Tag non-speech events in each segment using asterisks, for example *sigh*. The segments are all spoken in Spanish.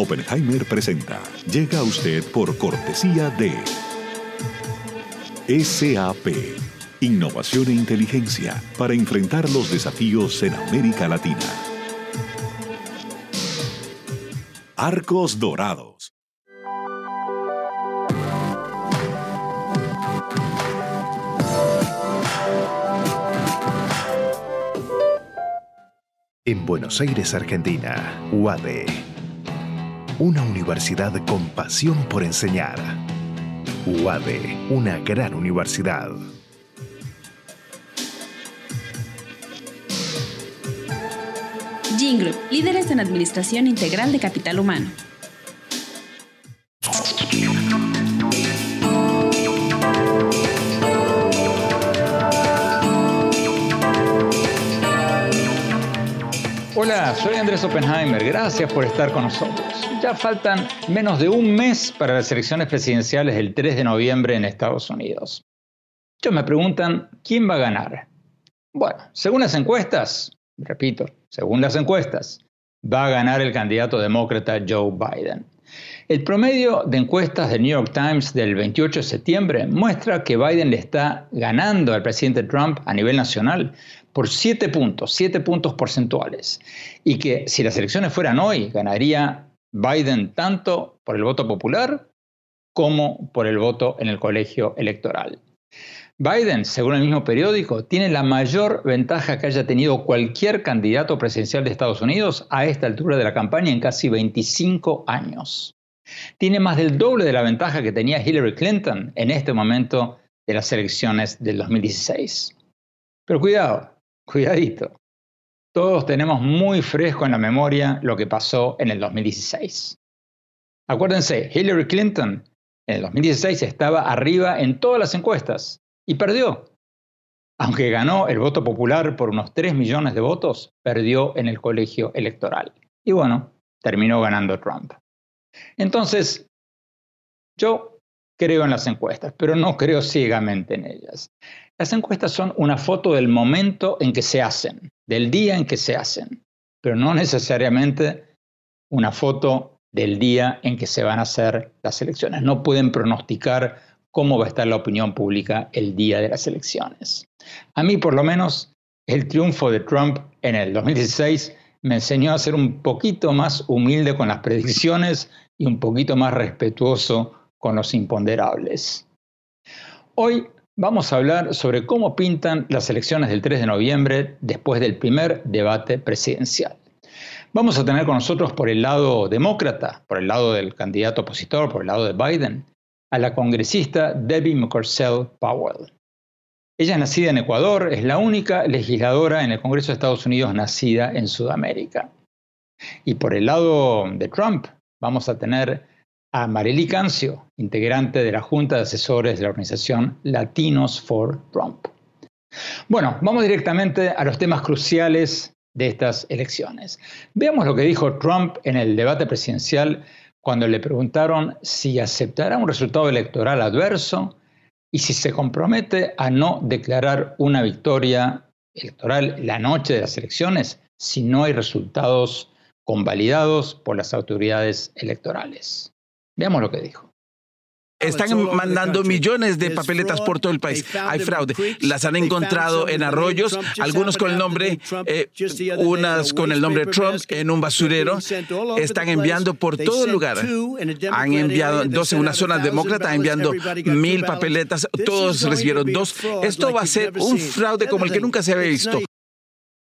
Oppenheimer presenta. Llega a usted por cortesía de SAP. Innovación e inteligencia para enfrentar los desafíos en América Latina. Arcos Dorados. En Buenos Aires, Argentina, UADE. Una universidad con pasión por enseñar. UADE, una gran universidad. Group, líderes en administración integral de capital humano. Hola, soy Andrés Oppenheimer. Gracias por estar con nosotros. Ya faltan menos de un mes para las elecciones presidenciales del 3 de noviembre en Estados Unidos. Muchos me preguntan, ¿quién va a ganar? Bueno, según las encuestas, repito, según las encuestas, va a ganar el candidato demócrata Joe Biden. El promedio de encuestas del New York Times del 28 de septiembre muestra que Biden le está ganando al presidente Trump a nivel nacional por 7 puntos, 7 puntos porcentuales. Y que si las elecciones fueran hoy, ganaría Biden tanto por el voto popular como por el voto en el colegio electoral. Biden, según el mismo periódico, tiene la mayor ventaja que haya tenido cualquier candidato presidencial de Estados Unidos a esta altura de la campaña en casi 25 años. Tiene más del doble de la ventaja que tenía Hillary Clinton en este momento de las elecciones del 2016. Pero cuidado, cuidadito. Todos tenemos muy fresco en la memoria lo que pasó en el 2016. Acuérdense, Hillary Clinton en el 2016 estaba arriba en todas las encuestas y perdió. Aunque ganó el voto popular por unos 3 millones de votos, perdió en el colegio electoral. Y bueno, terminó ganando Trump. Entonces, yo creo en las encuestas, pero no creo ciegamente en ellas. Las encuestas son una foto del momento en que se hacen, del día en que se hacen, pero no necesariamente una foto del día en que se van a hacer las elecciones. No pueden pronosticar cómo va a estar la opinión pública el día de las elecciones. A mí, por lo menos, el triunfo de Trump en el 2016 me enseñó a ser un poquito más humilde con las predicciones y un poquito más respetuoso con los imponderables. Hoy vamos a hablar sobre cómo pintan las elecciones del 3 de noviembre después del primer debate presidencial. Vamos a tener con nosotros por el lado demócrata, por el lado del candidato opositor, por el lado de Biden, a la congresista Debbie McCorcell Powell. Ella es nacida en Ecuador, es la única legisladora en el Congreso de Estados Unidos nacida en Sudamérica. Y por el lado de Trump, vamos a tener a Marely Cancio, integrante de la Junta de Asesores de la organización Latinos for Trump. Bueno, vamos directamente a los temas cruciales de estas elecciones. Veamos lo que dijo Trump en el debate presidencial cuando le preguntaron si aceptará un resultado electoral adverso y si se compromete a no declarar una victoria electoral la noche de las elecciones si no hay resultados convalidados por las autoridades electorales. Veamos lo que dijo. Están mandando millones de papeletas por todo el país. Hay fraude. Las han encontrado en arroyos, algunos con el nombre, eh, unas con el nombre Trump en un basurero. Están enviando por todo el lugar. Han enviado dos en una zona demócrata, enviando mil papeletas. Todos recibieron dos. Esto va a ser un fraude como el que nunca se había visto.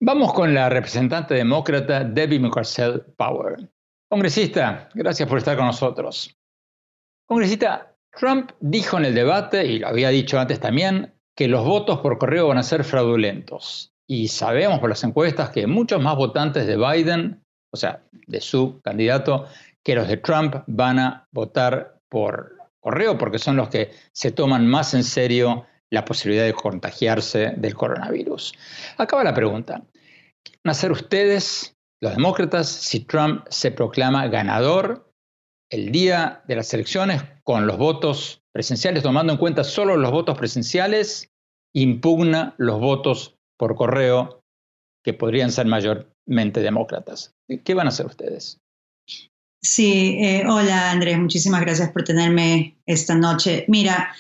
Vamos con la representante demócrata Debbie McCarcell Power. Congresista, gracias por estar con nosotros. Congresista, Trump dijo en el debate, y lo había dicho antes también, que los votos por correo van a ser fraudulentos. Y sabemos por las encuestas que muchos más votantes de Biden o sea, de su candidato, que los de Trump van a votar por correo porque son los que se toman más en serio la posibilidad de contagiarse del coronavirus. Acaba la pregunta. ¿Qué van a hacer ustedes, los demócratas, si Trump se proclama ganador el día de las elecciones con los votos presenciales, tomando en cuenta solo los votos presenciales, impugna los votos por correo que podrían ser mayormente demócratas? ¿Qué van a hacer ustedes? Sí, eh, hola Andrés, muchísimas gracias por tenerme esta noche. Mira,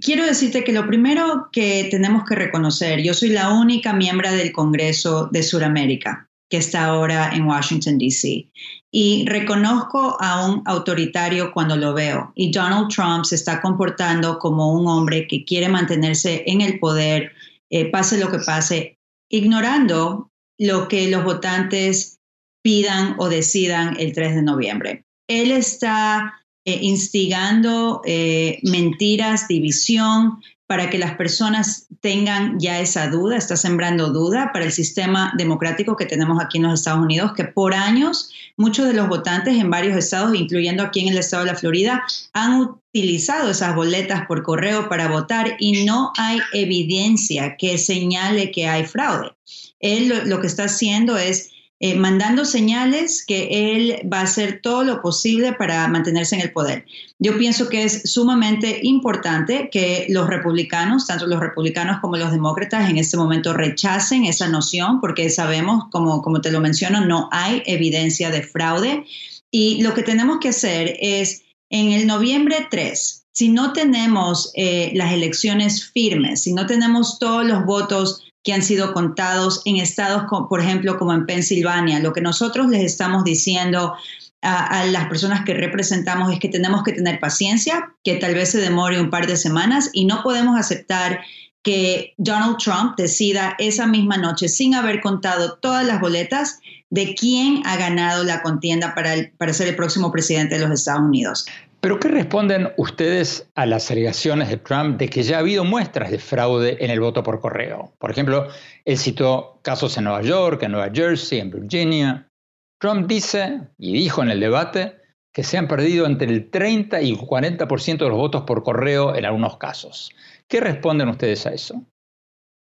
quiero decirte que lo primero que tenemos que reconocer, yo soy la única miembro del Congreso de Sudamérica que está ahora en Washington, D.C. Y reconozco a un autoritario cuando lo veo. Y Donald Trump se está comportando como un hombre que quiere mantenerse en el poder, eh, pase lo que pase, ignorando lo que los votantes pidan o decidan el 3 de noviembre. Él está eh, instigando eh, mentiras, división, para que las personas tengan ya esa duda, está sembrando duda para el sistema democrático que tenemos aquí en los Estados Unidos, que por años muchos de los votantes en varios estados, incluyendo aquí en el estado de la Florida, han utilizado esas boletas por correo para votar y no hay evidencia que señale que hay fraude. Él lo que está haciendo es eh, mandando señales que él va a hacer todo lo posible para mantenerse en el poder. Yo pienso que es sumamente importante que los republicanos, tanto los republicanos como los demócratas, en este momento rechacen esa noción, porque sabemos, como, como te lo menciono, no hay evidencia de fraude. Y lo que tenemos que hacer es, en el noviembre 3, si no tenemos eh, las elecciones firmes, si no tenemos todos los votos que han sido contados en estados, por ejemplo, como en Pensilvania. Lo que nosotros les estamos diciendo a, las personas que representamos es que tenemos que tener paciencia, que tal vez se demore un par de semanas y no podemos aceptar que Donald Trump decida esa misma noche, sin haber contado todas las boletas, de quién ha ganado la contienda para, para ser el próximo presidente de los Estados Unidos. ¿Pero qué responden ustedes a las alegaciones de Trump de que ya ha habido muestras de fraude en el voto por correo? Por ejemplo, él citó casos en Nueva York, en Nueva Jersey, en Virginia. Trump dice, y dijo en el debate, que se han perdido entre el 30 y el 40% de los votos por correo en algunos casos. ¿Qué responden ustedes a eso?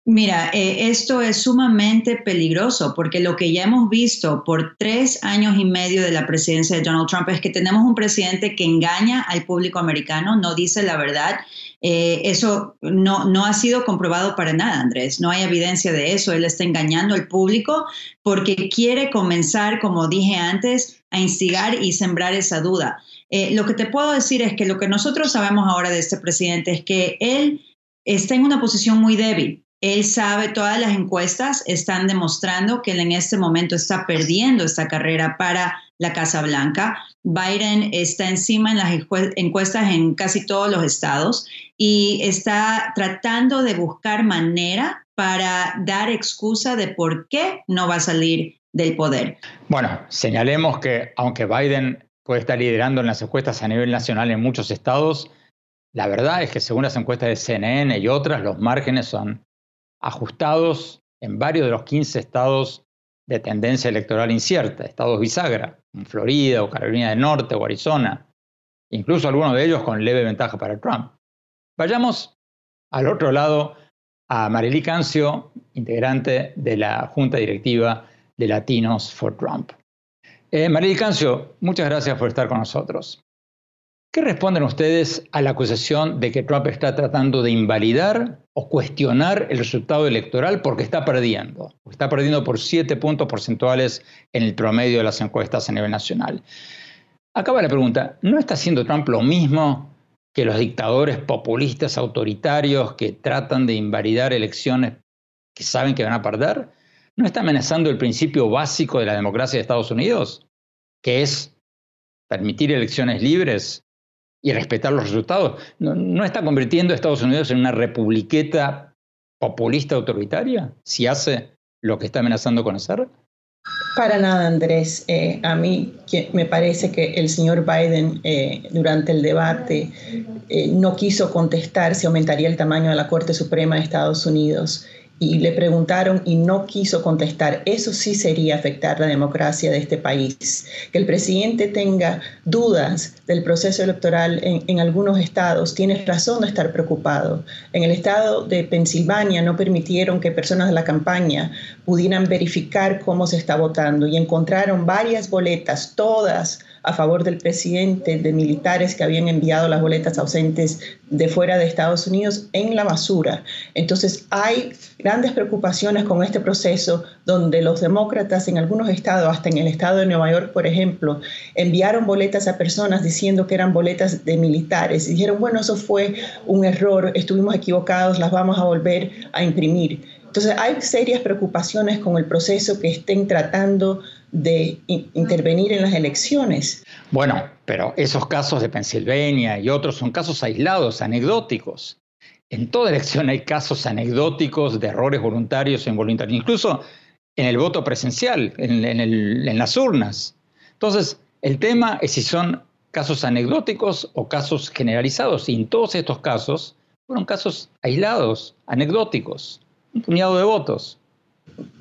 Mira, eh, esto es sumamente peligroso porque lo que ya hemos visto por tres años y medio de la presidencia de Donald Trump es que tenemos un presidente que engaña al público americano, no dice la verdad. Eh, eso no, no ha sido comprobado para nada, Andrés. No hay evidencia de eso. Él está engañando al público porque quiere comenzar, como dije antes, a instigar y sembrar esa duda. Eh, lo que te puedo decir es que lo que nosotros sabemos ahora de este presidente es que él está en una posición muy débil él sabe, todas las encuestas están demostrando que él en este momento está perdiendo esta carrera para la Casa Blanca. Biden está encima en las encuestas en casi todos los estados y está tratando de buscar manera para dar excusa de por qué no va a salir del poder. Bueno, señalemos que aunque Biden puede estar liderando en las encuestas a nivel nacional en muchos estados, la verdad es que según las encuestas de CNN y otras, los márgenes son ajustados en varios de los 15 estados de tendencia electoral incierta, estados bisagra, en Florida o Carolina del Norte o Arizona, incluso algunos de ellos con leve ventaja para Trump. Vayamos al otro lado a Marily Cancio, integrante de la Junta Directiva de Latinos for Trump. Eh, Marily Cancio, muchas gracias por estar con nosotros. ¿Qué responden ustedes a la acusación de que Trump está tratando de invalidar o cuestionar el resultado electoral porque está perdiendo? Está perdiendo por siete puntos porcentuales en el promedio de las encuestas a nivel nacional. Acaba la pregunta, ¿no está haciendo Trump lo mismo que los dictadores populistas autoritarios que tratan de invalidar elecciones que saben que van a perder? ¿No está amenazando el principio básico de la democracia de Estados Unidos, que es permitir elecciones libres y respetar los resultados. ¿No, está convirtiendo a Estados Unidos en una republiqueta populista autoritaria si hace lo que está amenazando con hacer? Para nada, Andrés. Eh, a mí me parece que el señor Biden eh, durante el debate eh, no quiso contestar si aumentaría el tamaño de la Corte Suprema de Estados Unidos y le preguntaron y no quiso contestar. Eso sí sería afectar la democracia de este país. Que el presidente tenga dudas del proceso electoral en, en, algunos estados, tiene razón de estar preocupado. En el estado de Pensilvania no permitieron que personas de la campaña pudieran verificar cómo se está votando y encontraron varias boletas, todas a favor del presidente, de militares que habían enviado las boletas ausentes de fuera de Estados Unidos en la basura. Entonces hay grandes preocupaciones con este proceso donde los demócratas en algunos estados, hasta en el estado de Nueva York, por ejemplo, enviaron boletas a personas diciendo que eran boletas de militares y dijeron, bueno, eso fue un error, estuvimos equivocados, las vamos a volver a imprimir. Entonces hay serias preocupaciones con el proceso que estén tratando de intervenir en las elecciones. Bueno, pero esos casos de Pensilvania y otros son casos aislados, anecdóticos. En toda elección hay casos anecdóticos de errores voluntarios e involuntarios, incluso en el voto presencial, en, en las urnas. Entonces, el tema es si son casos anecdóticos o casos generalizados. Y en todos estos casos fueron casos aislados, anecdóticos, un puñado de votos.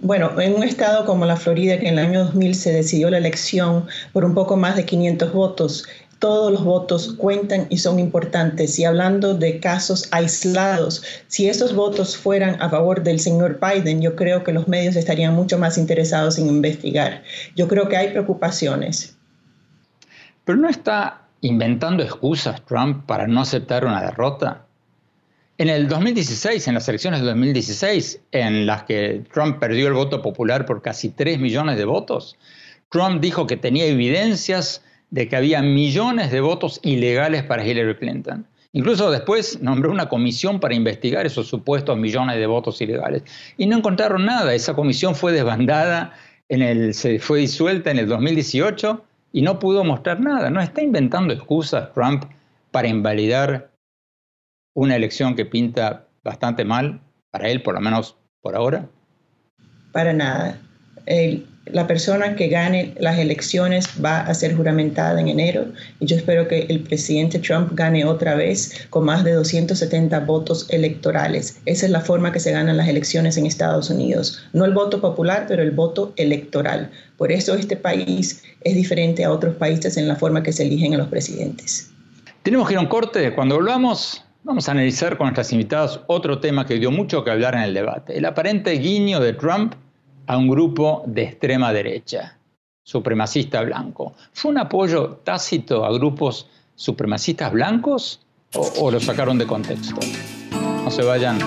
Bueno, en un estado como la Florida, que en el año 2000 se decidió la elección por un poco más de 500 votos, todos los votos cuentan y son importantes. Y hablando de casos aislados, si esos votos fueran a favor del señor Biden, yo creo que los medios estarían mucho más interesados en investigar. Yo creo que hay preocupaciones. Pero no está inventando excusas Trump para no aceptar una derrota. En el 2016, en las elecciones de 2016, en las que Trump perdió el voto popular por casi 3 millones de votos, Trump dijo que tenía evidencias de que había millones de votos ilegales para Hillary Clinton. Incluso después nombró una comisión para investigar esos supuestos millones de votos ilegales. Y no encontraron nada. Esa comisión fue desbandada, en el, se fue disuelta en el 2018 y no pudo mostrar nada. No está inventando excusas Trump para invalidar una elección que pinta bastante mal para él, por lo menos por ahora? Para nada. la persona que gane las elecciones va a ser juramentada en enero y yo espero que el presidente Trump gane otra vez con más de 270 votos electorales. Esa es la forma que se ganan las elecciones en Estados Unidos. No el voto popular, pero el voto electoral. Por eso este país es diferente a otros países en la forma que se eligen a los presidentes. Tenemos que ir a un corte. Cuando volvamos, Vamos a analizar con nuestras invitadas otro tema que dio mucho que hablar en el debate, el aparente guiño de Trump a un grupo de extrema derecha, supremacista blanco. ¿Fue un apoyo tácito a grupos supremacistas blancos o, o lo sacaron de contexto? No se vayan.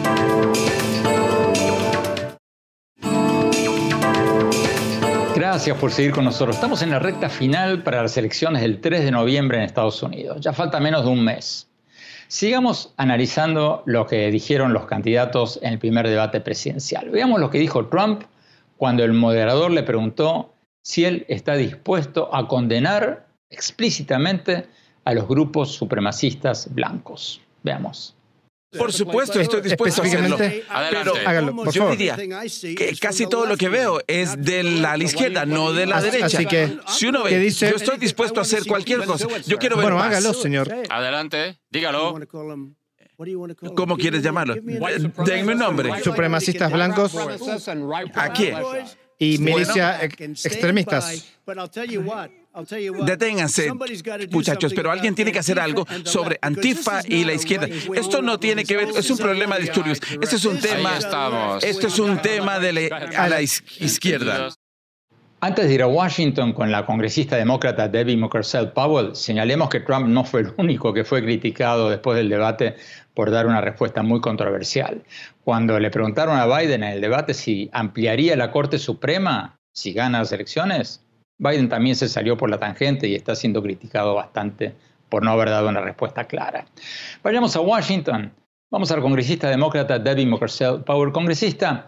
Gracias por seguir con nosotros. Estamos en la recta final para las elecciones del 3 de noviembre en Estados Unidos. Ya falta menos de un mes. Sigamos analizando lo que dijeron los candidatos en el primer debate presidencial. Veamos lo que dijo Trump cuando el moderador le preguntó si él está dispuesto a condenar explícitamente a los grupos supremacistas blancos. Veamos. Por supuesto, estoy dispuesto a hacerlo. Pero Hágalo, por yo diría que casi todo lo que veo es de la izquierda, no de la derecha. Así que, si uno ve, yo estoy dispuesto a hacer cualquier cosa. Yo quiero ver bueno, más. hágalo, señor. Adelante, dígalo. ¿Cómo quieres llamarlo? Denme un nombre. Supremacistas blancos. ¿A quién? Y milicias extremistas. Deténganse, muchachos, pero alguien tiene que hacer algo sobre Antifa y la izquierda. Esto no tiene que ver, es un problema de disturbios. Este es un tema, esto es un tema de la, a la izquierda. Antes de ir a Washington con la congresista demócrata Debbie Mukersel Powell, señalemos que Trump no fue el único que fue criticado después del debate por dar una respuesta muy controversial. Cuando le preguntaron a Biden en el debate si ampliaría la Corte Suprema si gana las elecciones, Biden también se salió por la tangente y está siendo criticado bastante por no haber dado una respuesta clara. Vayamos a Washington. Vamos al congresista demócrata Debbie Mukersel Power. Congresista,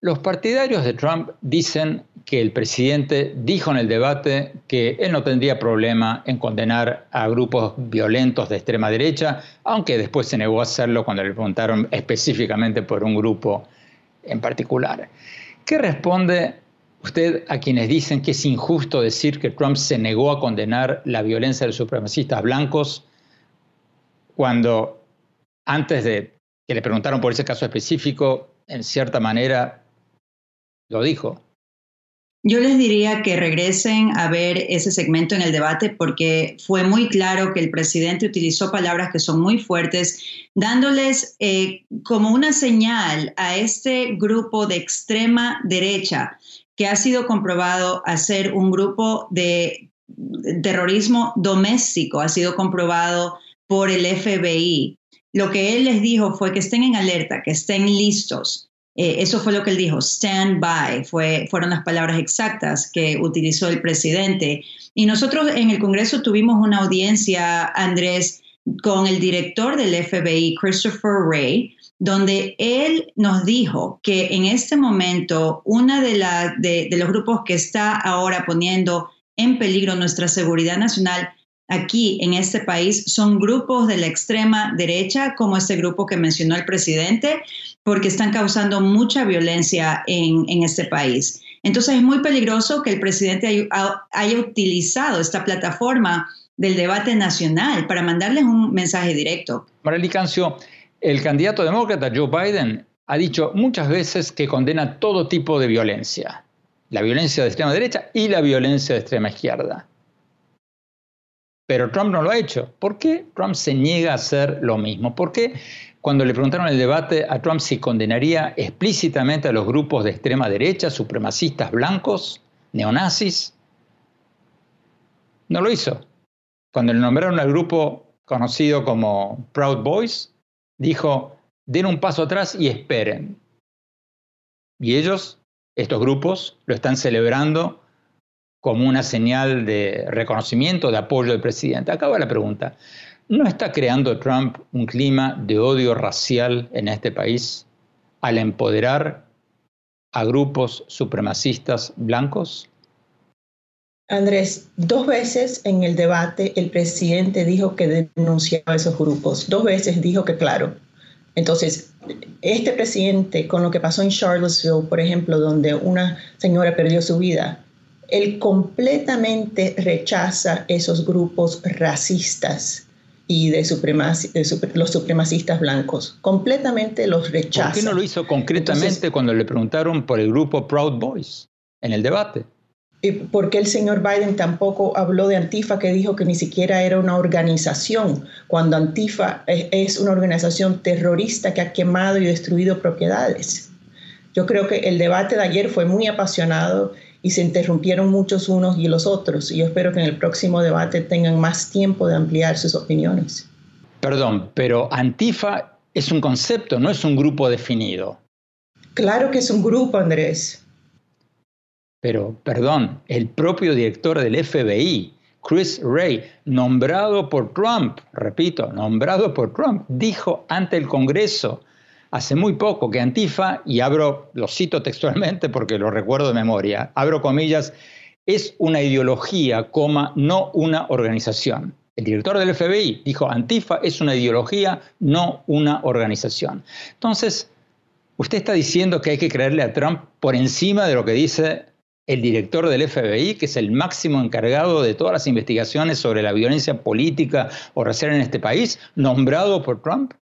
los partidarios de Trump dicen que el presidente dijo en el debate que él no tendría problema en condenar a grupos violentos de extrema derecha, aunque después se negó a hacerlo cuando le preguntaron específicamente por un grupo en particular. ¿Qué responde usted a quienes dicen que es injusto decir que Trump se negó a condenar la violencia de los supremacistas blancos cuando antes de que le preguntaron por ese caso específico, en cierta manera lo dijo. Yo les diría que regresen a ver ese segmento en el debate porque fue muy claro que el presidente utilizó palabras que son muy fuertes, dándoles eh, como una señal a este grupo de extrema derecha que ha sido comprobado a ser un grupo de terrorismo doméstico, ha sido comprobado por el FBI. Lo que él les dijo fue que estén en alerta, que estén listos, eh, eso fue lo que él dijo, stand by, fue, fueron las palabras exactas que utilizó el presidente. Y nosotros en el Congreso tuvimos una audiencia, Andrés, con el director del FBI, Christopher Wray, donde él nos dijo que en este momento uno de, de, los grupos que está ahora poniendo en peligro nuestra seguridad nacional aquí en este país son grupos de la extrema derecha, como este grupo que mencionó el presidente, porque están causando mucha violencia en, este país. Entonces es muy peligroso que el presidente haya, utilizado esta plataforma del debate nacional para mandarles un mensaje directo. Marely Cancio, el candidato demócrata Joe Biden ha dicho muchas veces que condena todo tipo de violencia, la violencia de extrema derecha y la violencia de extrema izquierda. Pero Trump no lo ha hecho. ¿Por qué Trump se niega a hacer lo mismo? ¿Por qué cuando le preguntaron en el debate a Trump si condenaría explícitamente a los grupos de extrema derecha, supremacistas blancos, neonazis, no lo hizo. Cuando le nombraron al grupo conocido como Proud Boys, dijo, den un paso atrás y esperen. Y ellos, estos grupos, lo están celebrando como una señal de reconocimiento, de apoyo del presidente. Acaba la pregunta. ¿No está creando Trump un clima de odio racial en este país al empoderar a grupos supremacistas blancos? Andrés, dos veces en el debate el presidente dijo que denunciaba esos grupos. Dos veces dijo que claro. Entonces, este presidente, con lo que pasó en Charlottesville, por ejemplo, donde una señora perdió su vida, él completamente rechaza esos grupos racistas y de, los supremacistas blancos. Completamente los rechaza. ¿Por qué no lo hizo concretamente cuando le preguntaron por el grupo Proud Boys en el debate? ¿Y por qué el señor Biden tampoco habló de Antifa, que dijo que ni siquiera era una organización, cuando Antifa es una organización terrorista que ha quemado y destruido propiedades? Yo creo que el debate de ayer fue muy apasionado y se interrumpieron muchos unos y los otros. Y yo espero que en el próximo debate tengan más tiempo de ampliar sus opiniones. Perdón, pero Antifa es un concepto, no es un grupo definido. Claro que es un grupo, Andrés. Pero, perdón, el propio director del FBI, Chris Wray, nombrado por Trump, repito, nombrado por Trump, dijo ante el Congreso hace muy poco que Antifa, y abro, lo cito textualmente porque lo recuerdo de memoria, abro comillas, es una ideología, coma, no una organización. El director del FBI dijo, Antifa es una ideología, no una organización. Entonces, usted está diciendo que hay que creerle a Trump por encima de lo que dice el director del FBI, que es el máximo encargado de todas las investigaciones sobre la violencia política o racial en este país, nombrado por Trump?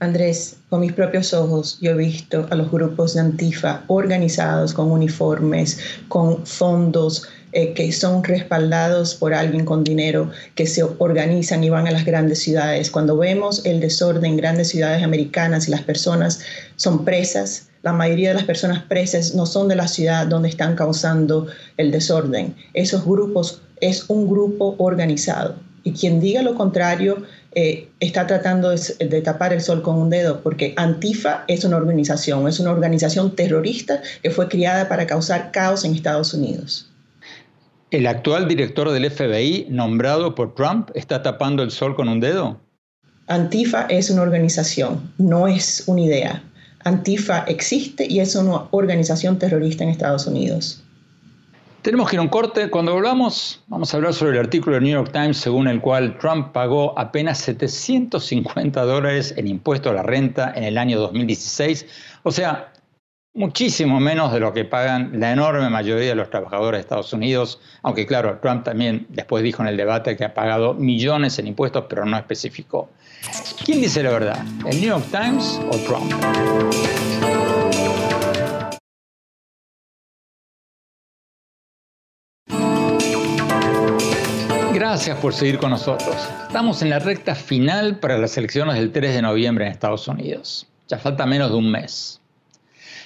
Andrés, con mis propios ojos yo he visto a los grupos de Antifa organizados con uniformes, con fondos eh, que son respaldados por alguien con dinero, que se organizan y van a las grandes ciudades. Cuando vemos el desorden en grandes ciudades americanas y las personas son presas, la mayoría de las personas presas no son de la ciudad donde están causando el desorden. Esos grupos es un grupo organizado. Y quien diga lo contrario eh, está tratando de, tapar el sol con un dedo, porque Antifa es una organización, es una organización terrorista que fue criada para causar caos en Estados Unidos. ¿El actual director del FBI, nombrado por Trump, está tapando el sol con un dedo? Antifa es una organización, no es una idea. Antifa existe y es una organización terrorista en Estados Unidos. Tenemos que ir a un corte. Cuando volvamos, vamos a hablar sobre el artículo del New York Times según el cual Trump pagó apenas 750 dólares en impuesto a la renta en el año 2016. O sea, muchísimo menos de lo que pagan la enorme mayoría de los trabajadores de Estados Unidos. Aunque claro, Trump también después dijo en el debate que ha pagado millones en impuestos, pero no especificó. ¿Quién dice la verdad? ¿El New York Times o Trump? Gracias por seguir con nosotros. Estamos en la recta final para las elecciones del 3 de noviembre en Estados Unidos. Ya falta menos de un mes.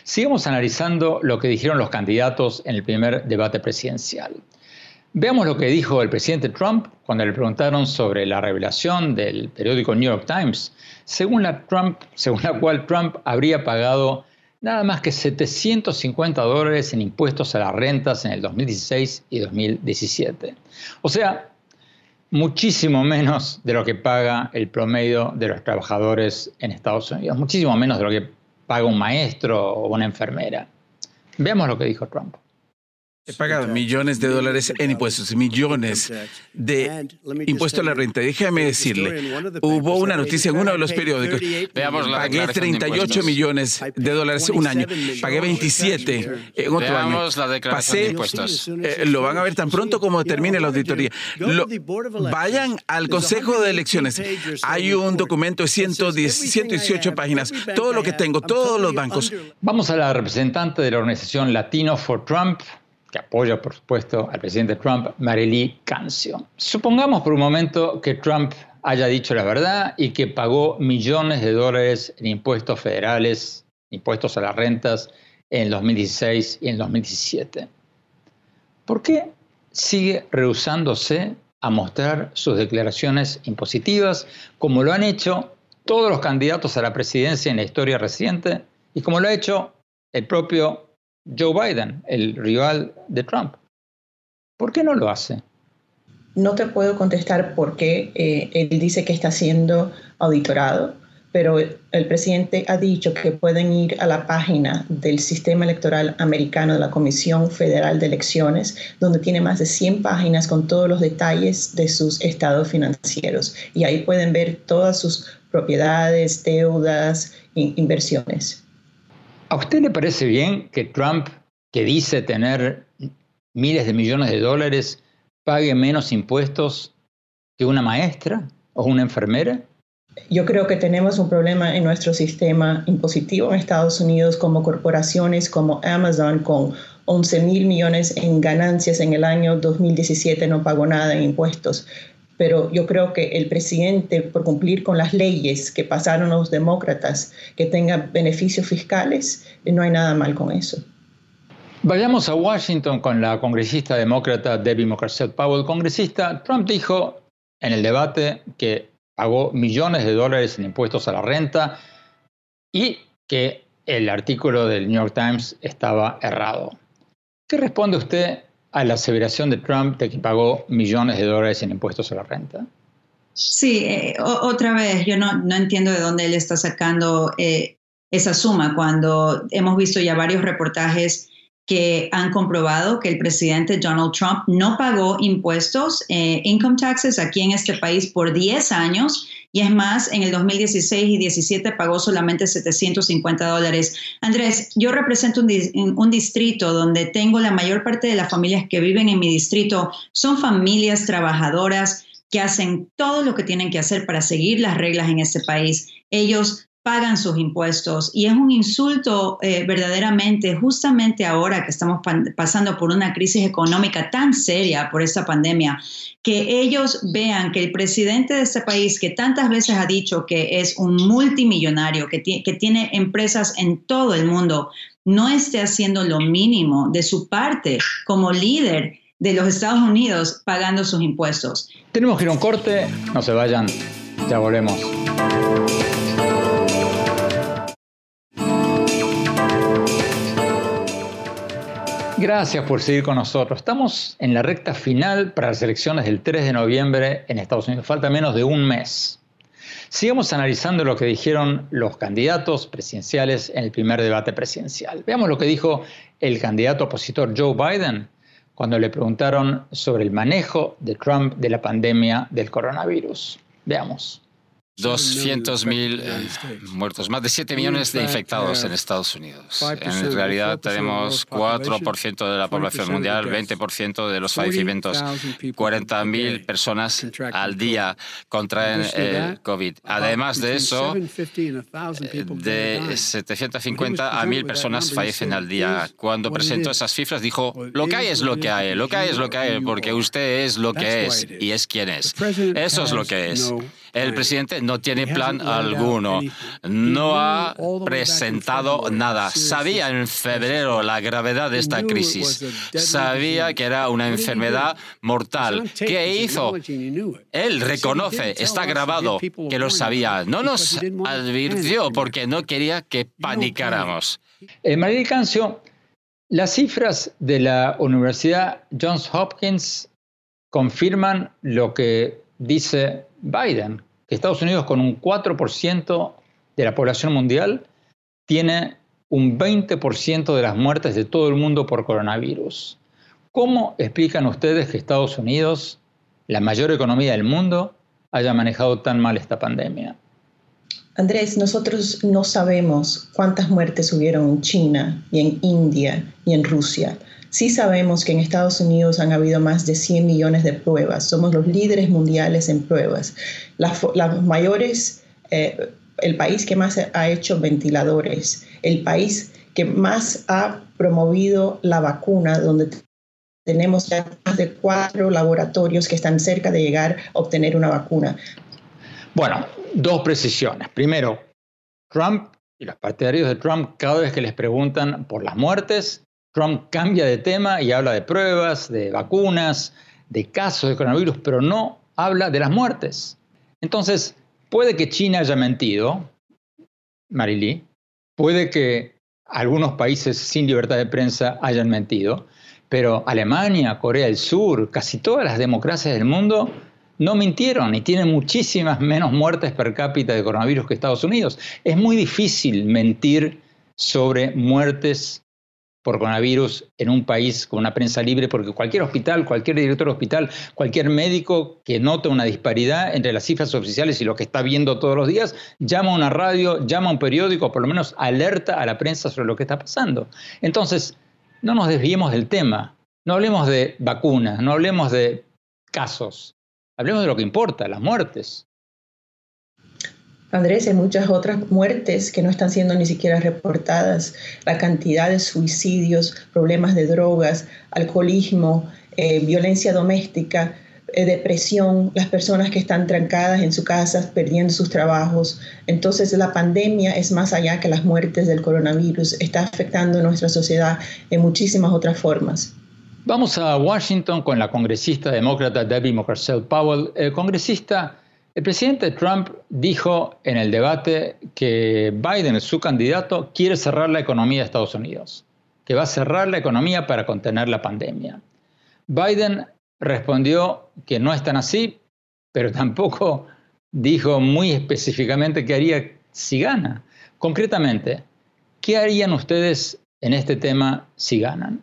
Sigamos analizando lo que dijeron los candidatos en el primer debate presidencial. Veamos lo que dijo el presidente Trump cuando le preguntaron sobre la revelación del periódico New York Times, según la, cual Trump habría pagado nada más que 750 dólares en impuestos a las rentas en el 2016 y 2017. O sea, muchísimo menos de lo que paga el promedio de los trabajadores en Estados Unidos, muchísimo menos de lo que paga un maestro o una enfermera. Veamos lo que dijo Trump. He pagado millones de dólares en impuestos, millones de impuestos a la renta. Déjame decirle, hubo una noticia en uno de los periódicos. Veamos la Pagué 38 millones de dólares un año. Pagué 27 en otro Veamos año. la Pasé, de impuestos. eh, lo van a ver tan pronto como termine la auditoría. Lo- vayan al Consejo de Elecciones. Hay un documento de 110, 118 páginas. Todo lo que tengo, todos los bancos. Vamos a la representante de la organización Latino for Trump, apoya, por supuesto, al presidente Trump, Marily Cancio. Supongamos por un momento que Trump haya dicho la verdad y que pagó millones de dólares en impuestos federales, impuestos a las rentas, en 2016 y en 2017. ¿Por qué sigue rehusándose a mostrar sus declaraciones impositivas, como lo han hecho todos los candidatos a la presidencia en la historia reciente y como lo ha hecho el propio Joe Biden, el rival de Trump? ¿Por qué no lo hace? No te puedo contestar por qué eh, él dice que está siendo auditorado, pero el presidente ha dicho que pueden ir a la página del sistema electoral americano de la Comisión Federal de Elecciones, donde tiene más de 100 páginas con todos los detalles de sus estados financieros. Y ahí pueden ver todas sus propiedades, deudas, in- inversiones. ¿A usted le parece bien que Trump, que dice tener miles de millones de dólares, pague menos impuestos que una maestra o una enfermera? Yo creo que tenemos un problema en nuestro sistema impositivo en Estados Unidos como corporaciones como Amazon con 11 mil millones en ganancias en el año 2017 no pagó nada en impuestos. Pero yo creo que el presidente, por cumplir con las leyes que pasaron los demócratas, que tenga beneficios fiscales, no hay nada mal con eso. Vayamos a Washington con la congresista demócrata Debbie Mocasset Powell. Congresista, Trump dijo en el debate que pagó millones de dólares en impuestos a la renta y que el artículo del New York Times estaba errado. ¿Qué responde usted a la aseveración de Trump de que pagó millones de dólares en impuestos a la renta? Sí, eh, otra vez, yo no, no entiendo de dónde él está sacando eh, esa suma cuando hemos visto ya varios reportajes que han comprobado que el presidente Donald Trump no pagó impuestos, eh, income taxes aquí en este país por 10 años y es más, en el 2016 y 17 pagó solamente 750 dólares. Andrés, yo represento un distrito donde tengo la mayor parte de las familias que viven en mi distrito, son familias trabajadoras que hacen todo lo que tienen que hacer para seguir las reglas en este país. Ellos pagan sus impuestos y es un insulto eh, verdaderamente, justamente ahora que estamos pasando por una crisis económica tan seria por esta pandemia, que ellos vean que el presidente de este país, que tantas veces ha dicho que es un multimillonario, que, que tiene empresas en todo el mundo, no esté haciendo lo mínimo de su parte como líder de los Estados Unidos pagando sus impuestos. Tenemos que ir a un corte, no se vayan, ya volvemos. Gracias por seguir con nosotros. Estamos en la recta final para las elecciones del 3 de noviembre en Estados Unidos. Falta menos de un mes. Sigamos analizando lo que dijeron los candidatos presidenciales en el primer debate presidencial. Veamos lo que dijo el candidato opositor Joe Biden cuando le preguntaron sobre el manejo de Trump de la pandemia del coronavirus. Veamos. 200.000 eh, muertos, más de 7 millones de infectados en Estados Unidos. En realidad tenemos 4% de la población mundial, 20% de los fallecimientos, 40.000 personas al día contraen el COVID. Además de eso, de 750 a 1.000 personas fallecen al día. Cuando presentó esas cifras dijo, lo que hay es lo que hay, lo que hay es lo que hay, porque usted es lo que es y es quien es. Eso es lo que es. El presidente no tiene plan alguno, no ha presentado nada. Sabía en febrero la gravedad de esta crisis, sabía que era una enfermedad mortal. ¿Qué hizo? Él reconoce, está grabado, que lo sabía. No nos advirtió porque no quería que panicáramos. Eh, María Cancio, las cifras de la Universidad Johns Hopkins confirman lo que dice Biden, que Estados Unidos con un 4% de la población mundial tiene un 20% de las muertes de todo el mundo por coronavirus. ¿Cómo explican ustedes que Estados Unidos, la mayor economía del mundo, haya manejado tan mal esta pandemia? Andrés, nosotros no sabemos cuántas muertes hubieron en China y en India y en Rusia. Sí sabemos que en Estados Unidos han habido más de 100 millones de pruebas. Somos los líderes mundiales en pruebas. Las, mayores, eh, el país que más ha hecho ventiladores, el país que más ha promovido la vacuna, donde tenemos ya más de cuatro laboratorios que están cerca de llegar a obtener una vacuna. Bueno, dos precisiones. Primero, Trump y los partidarios de Trump, cada vez que les preguntan por las muertes, Trump cambia de tema y habla de pruebas, de vacunas, de casos de coronavirus, pero no habla de las muertes. Entonces, puede que China haya mentido, Marily, puede que algunos países sin libertad de prensa hayan mentido, pero Alemania, Corea del Sur, casi todas las democracias del mundo no mintieron y tienen muchísimas menos muertes per cápita de coronavirus que Estados Unidos. Es muy difícil mentir sobre muertes por coronavirus en un país con una prensa libre, porque cualquier hospital, cualquier director de hospital, cualquier médico que note una disparidad entre las cifras oficiales y lo que está viendo todos los días, llama a una radio, llama a un periódico, por lo menos alerta a la prensa sobre lo que está pasando. Entonces, no nos desviemos del tema, no hablemos de vacunas, no hablemos de casos, hablemos de lo que importa, las muertes. Andrés, hay muchas otras muertes que no están siendo ni siquiera reportadas. La cantidad de suicidios, problemas de drogas, alcoholismo, eh, violencia doméstica, eh, depresión, las personas que están trancadas en sus casas, perdiendo sus trabajos. Entonces la pandemia es más allá que las muertes del coronavirus, está afectando nuestra sociedad en muchísimas otras formas. Vamos a Washington con la congresista demócrata Debbie Mocarcel Powell. El congresista el presidente Trump dijo en el debate que Biden, su candidato, quiere cerrar la economía de Estados Unidos, que va a cerrar la economía para contener la pandemia. Biden respondió que no es tan así, pero *laughs* tampoco dijo muy específicamente qué haría si gana. Concretamente, ¿qué harían ustedes en este tema si ganan?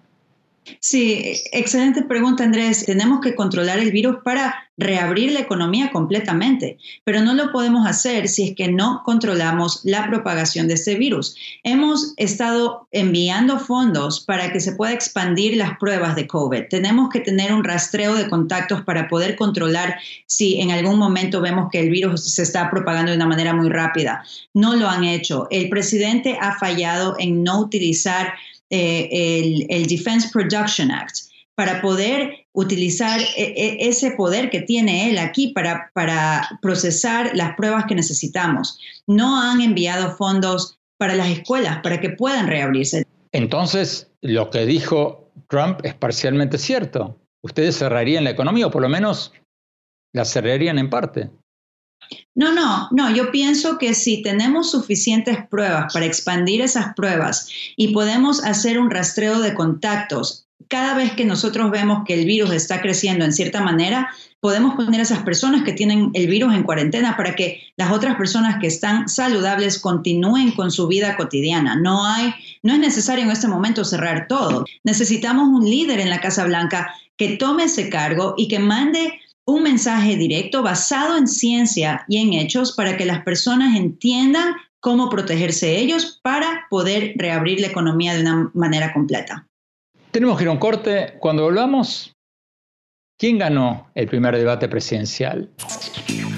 Sí, excelente pregunta, Andrés. Tenemos que controlar el virus para reabrir la economía completamente, pero no lo podemos hacer si es que no controlamos la propagación de este virus. Hemos estado enviando fondos para que se pueda expandir las pruebas de COVID. Tenemos que tener un rastreo de contactos para poder controlar si en algún momento vemos que el virus se está propagando de una manera muy rápida. No lo han hecho. El presidente ha fallado en no utilizar eh, el, Defense Production Act para poder utilizar e, e, ese poder que tiene él aquí para, para procesar las pruebas que necesitamos. No han enviado fondos para las escuelas para que puedan reabrirse. Entonces, lo que dijo Trump es parcialmente cierto. Ustedes cerrarían la economía o por lo menos la cerrarían en parte. No, no, no, yo pienso que si tenemos suficientes pruebas para expandir esas pruebas y podemos hacer un rastreo de contactos, cada vez que nosotros vemos que el virus está creciendo en cierta manera, podemos poner a esas personas que tienen el virus en cuarentena para que las otras personas que están saludables continúen con su vida cotidiana. No hay, no es necesario en este momento cerrar todo. Necesitamos un líder en la Casa Blanca que tome ese cargo y que mande un mensaje directo basado en ciencia y en hechos para que las personas entiendan cómo protegerse ellos para poder reabrir la economía de una manera completa. Tenemos que ir a un corte. Cuando volvamos, ¿quién ganó el primer debate presidencial?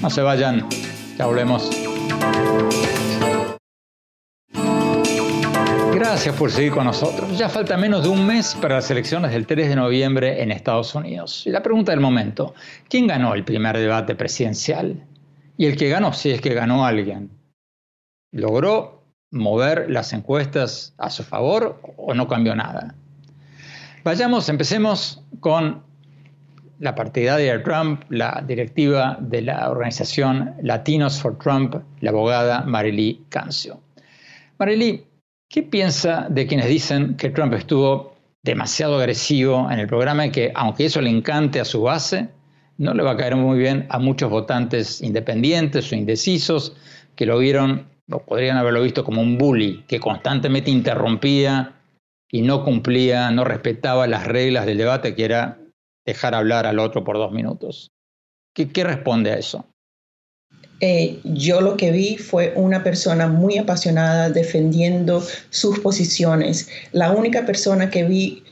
No se vayan, ya volvemos. Gracias por seguir con nosotros. Ya falta menos de un mes para las elecciones del 3 de noviembre en Estados Unidos. Y la pregunta del momento, ¿quién ganó el primer debate presidencial? Y el que ganó, si es que ganó alguien, ¿logró mover las encuestas a su favor o no cambió nada? Vayamos, empecemos con la partidaria de Trump, la directiva de la organización Latinos for Trump, la abogada Marily Cancio. Marily, ¿Qué piensa de quienes dicen que Trump estuvo demasiado agresivo en el programa y que, aunque eso le encante a su base, no le va a caer muy bien a muchos votantes independientes o indecisos que lo vieron o podrían haberlo visto como un bully que constantemente interrumpía y no cumplía, no respetaba las reglas del debate, que era dejar hablar al otro por dos minutos. ¿Qué, qué responde a eso? Eh, yo lo que vi fue una persona muy apasionada defendiendo sus posiciones. La única persona que vi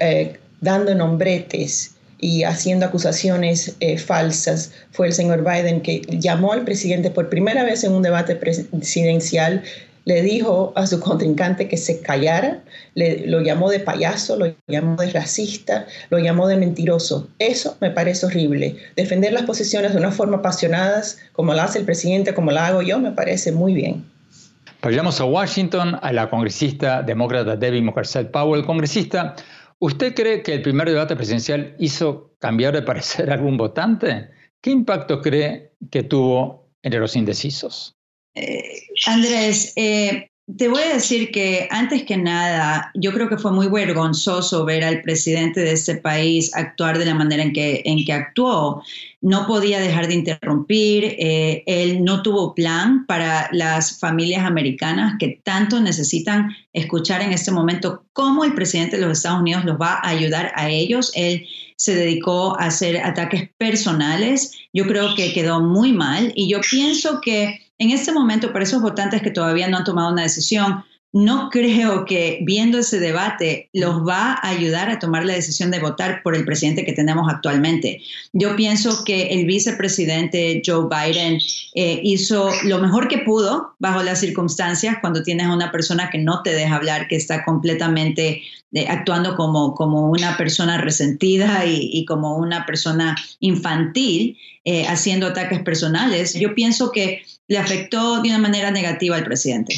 eh, dando nombretes y haciendo acusaciones eh, falsas fue el señor Biden, que llamó al presidente por primera vez en un debate presidencial le dijo a su contrincante que se callara, le, lo llamó de payaso, lo llamó de racista, lo llamó de mentiroso. Eso me parece horrible. Defender las posiciones de una forma apasionada, como la hace el presidente, como la hago yo, me parece muy bien. Vayamos a Washington, a la congresista demócrata Debbie Mockerset Powell. Congresista, ¿usted cree que el primer debate presidencial hizo cambiar de parecer a algún votante? ¿Qué impacto cree que tuvo entre los indecisos? Eh, Andrés, eh, te voy a decir que antes que nada, yo creo que fue muy vergonzoso ver al presidente de este país actuar de la manera en que, en que actuó. No podía dejar de interrumpir, eh, él no tuvo plan para las familias americanas que tanto necesitan escuchar en este momento cómo el presidente de los Estados Unidos los va a ayudar a ellos. Él se dedicó a hacer ataques personales. Yo creo que quedó muy mal y yo pienso que en este momento, para esos votantes que todavía no han tomado una decisión, no creo que viendo ese debate los va a ayudar a tomar la decisión de votar por el presidente que tenemos actualmente. Yo pienso que el vicepresidente Joe Biden eh, hizo lo mejor que pudo bajo las circunstancias cuando tienes a una persona que no te deja hablar, que está completamente eh, actuando como, como una persona resentida y, como una persona infantil, eh, haciendo ataques personales. Yo pienso que le afectó de una manera negativa al presidente.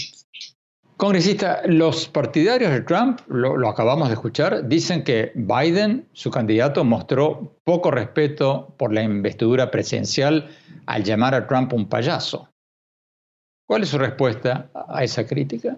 Congresista, los partidarios de Trump, lo, acabamos de escuchar, dicen que Biden, su candidato, mostró poco respeto por la investidura presidencial al llamar a Trump un payaso. ¿Cuál es su respuesta a esa crítica?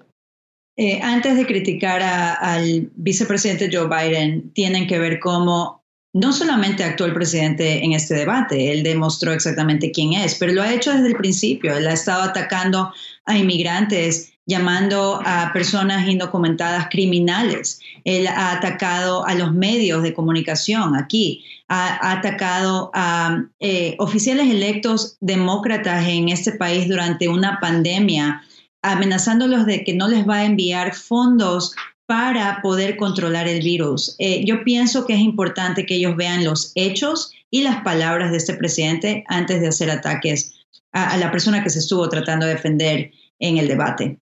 Eh, antes de criticar al vicepresidente Joe Biden, tienen que ver cómo no solamente actuó el presidente en este debate, él demostró exactamente quién es, pero lo ha hecho desde el principio. Él ha estado atacando a inmigrantes llamando a personas indocumentadas criminales. Él ha atacado a los medios de comunicación aquí, ha, atacado a eh, oficiales electos demócratas en este país durante una pandemia, amenazándolos de que no les va a enviar fondos para poder controlar el virus. Eh, yo pienso que es importante que ellos vean los hechos y las palabras de este presidente antes de hacer ataques a, a la persona que se estuvo tratando de defender en el debate.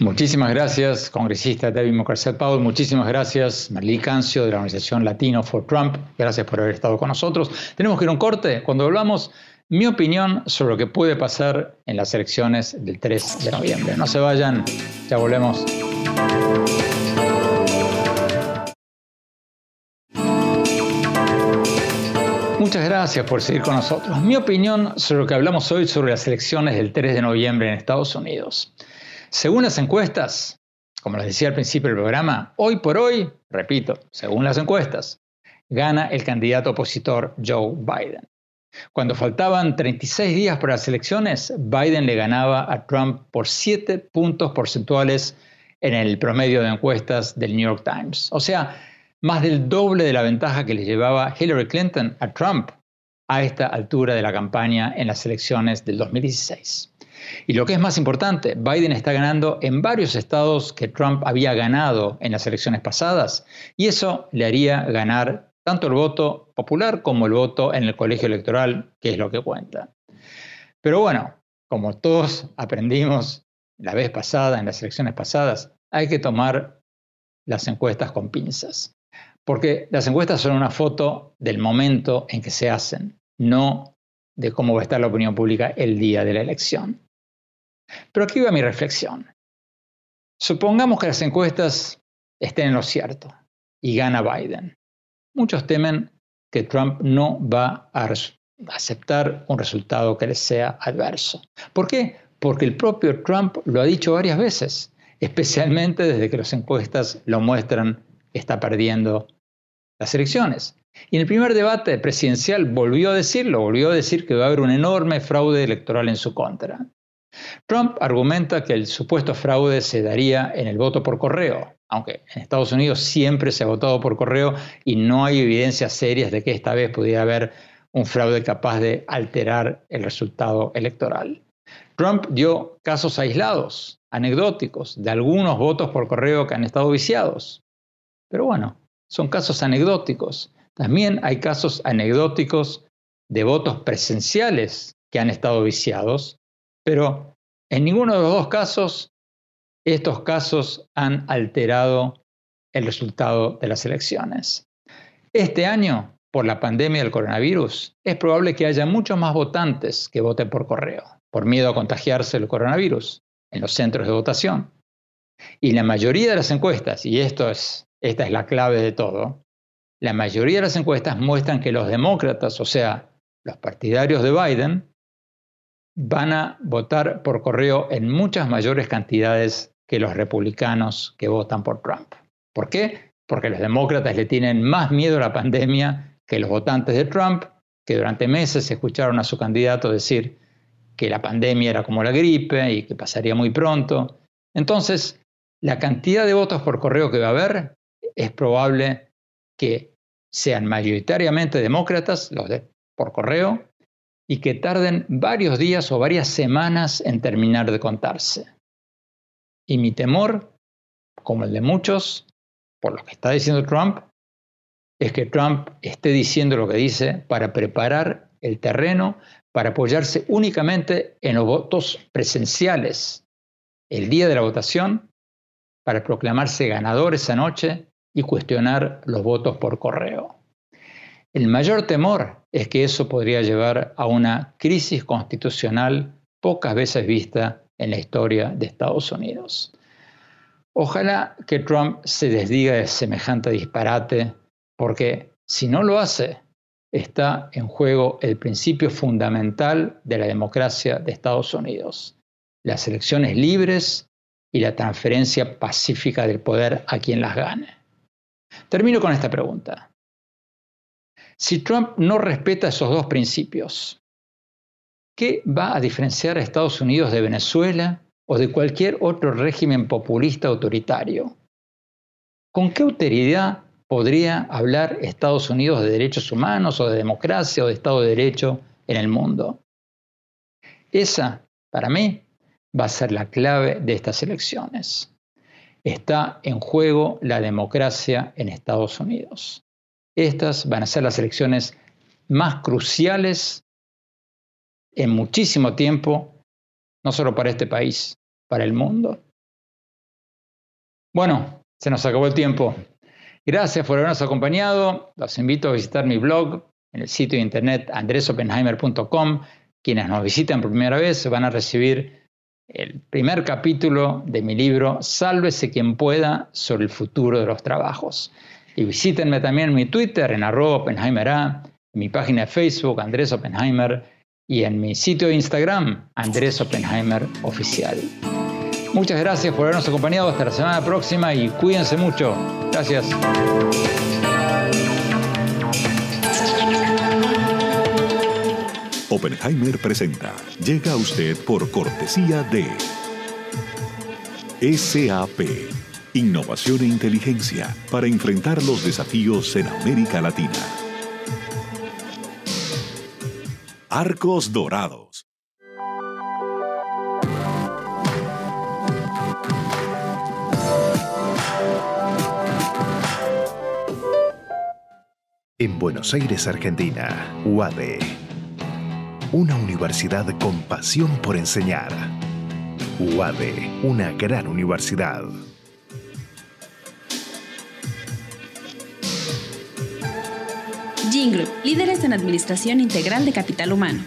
Muchísimas gracias, congresista David Mocarcet Powell. Muchísimas gracias, Marley Cancio, de la organización Latino for Trump. Gracias por haber estado con nosotros. Tenemos que ir a un corte. Cuando hablamos, mi opinión sobre lo que puede pasar en las elecciones del 3 de noviembre. No se vayan, ya volvemos. Muchas gracias por seguir con nosotros. Mi opinión sobre lo que hablamos hoy sobre las elecciones del 3 de noviembre en Estados Unidos. Según las encuestas, como les decía al principio del programa, hoy por hoy, repito, según las encuestas, gana el candidato opositor Joe Biden. Cuando faltaban 36 días para las elecciones, Biden le ganaba a Trump por 7 puntos porcentuales en el promedio de encuestas del New York Times. O sea, más del doble de la ventaja que le llevaba Hillary Clinton a Trump a esta altura de la campaña en las elecciones del 2016. Y lo que es más importante, Biden está ganando en varios estados que Trump había ganado en las elecciones pasadas y eso le haría ganar tanto el voto popular como el voto en el colegio electoral, que es lo que cuenta. Pero bueno, como todos aprendimos la vez pasada, en las elecciones pasadas, hay que tomar las encuestas con pinzas. Porque las encuestas son una foto del momento en que se hacen, no de cómo va a estar la opinión pública el día de la elección. Pero aquí va mi reflexión. Supongamos que las encuestas estén en lo cierto y gana Biden. Muchos temen que Trump no va a aceptar un resultado que le sea adverso. ¿Por qué? Porque el propio Trump lo ha dicho varias veces, especialmente desde que las encuestas lo muestran que está perdiendo las elecciones. Y en el primer debate presidencial volvió a decirlo, volvió a decir que va a haber un enorme fraude electoral en su contra. Trump argumenta que el supuesto fraude se daría en el voto por correo, aunque en Estados Unidos siempre se ha votado por correo y no hay evidencias serias de que esta vez pudiera haber un fraude capaz de alterar el resultado electoral. Trump dio casos aislados, anecdóticos, de algunos votos por correo que han estado viciados. Pero bueno, son casos anecdóticos. También hay casos anecdóticos de votos presenciales que han estado viciados pero en ninguno de los dos casos, estos casos han alterado el resultado de las elecciones. Este año, por la pandemia del coronavirus, es probable que haya muchos más votantes que voten por correo, por miedo a contagiarse el coronavirus en los centros de votación. Y la mayoría de las encuestas, y esto es, esta es la clave de todo, la mayoría de las encuestas muestran que los demócratas, o sea, los partidarios de Biden, van a votar por correo en muchas mayores cantidades que los republicanos que votan por Trump. ¿Por qué? Porque los demócratas le tienen más miedo a la pandemia que los votantes de Trump, que durante meses escucharon a su candidato decir que la pandemia era como la gripe y que pasaría muy pronto. Entonces, la cantidad de votos por correo que va a haber es probable que sean mayoritariamente demócratas, los de por correo, y que tarden varios días o varias semanas en terminar de contarse. Y mi temor, como el de muchos, por lo que está diciendo Trump, es que Trump esté diciendo lo que dice para preparar el terreno para apoyarse únicamente en los votos presenciales el día de la votación, para proclamarse ganador esa noche y cuestionar los votos por correo. El mayor temor es que eso podría llevar a una crisis constitucional pocas veces vista en la historia de Estados Unidos. Ojalá que Trump se desdiga de semejante disparate, porque si no lo hace, está en juego el principio fundamental de la democracia de Estados Unidos, las elecciones libres y la transferencia pacífica del poder a quien las gane. Termino con esta pregunta. Si Trump no respeta esos dos principios, ¿qué va a diferenciar a Estados Unidos de Venezuela o de cualquier otro régimen populista autoritario? ¿Con qué autoridad podría hablar Estados Unidos de derechos humanos o de democracia o de Estado de Derecho en el mundo? Esa, para mí, va a ser la clave de estas elecciones. Está en juego la democracia en Estados Unidos. Estas van a ser las elecciones más cruciales en muchísimo tiempo, no solo para este país, para el mundo. Bueno, se nos acabó el tiempo. Gracias por habernos acompañado. Los invito a visitar mi blog en el sitio de internet andresopenheimer.com. Quienes nos visitan por primera vez van a recibir el primer capítulo de mi libro Sálvese quien pueda sobre el futuro de los trabajos. Y visítenme también en mi Twitter, en arroba en mi página de Facebook, Andrés Oppenheimer, y en mi sitio de Instagram, Andrés Oppenheimer Oficial. Muchas gracias por habernos acompañado hasta la semana próxima y cuídense mucho. Gracias. Oppenheimer presenta. Llega a usted por cortesía de SAP Innovación e inteligencia para enfrentar los desafíos en América Latina. Arcos Dorados. En Buenos Aires, Argentina, UADE. Una universidad con pasión por enseñar. UADE, una gran universidad. Jingle, líderes en administración integral de capital humano.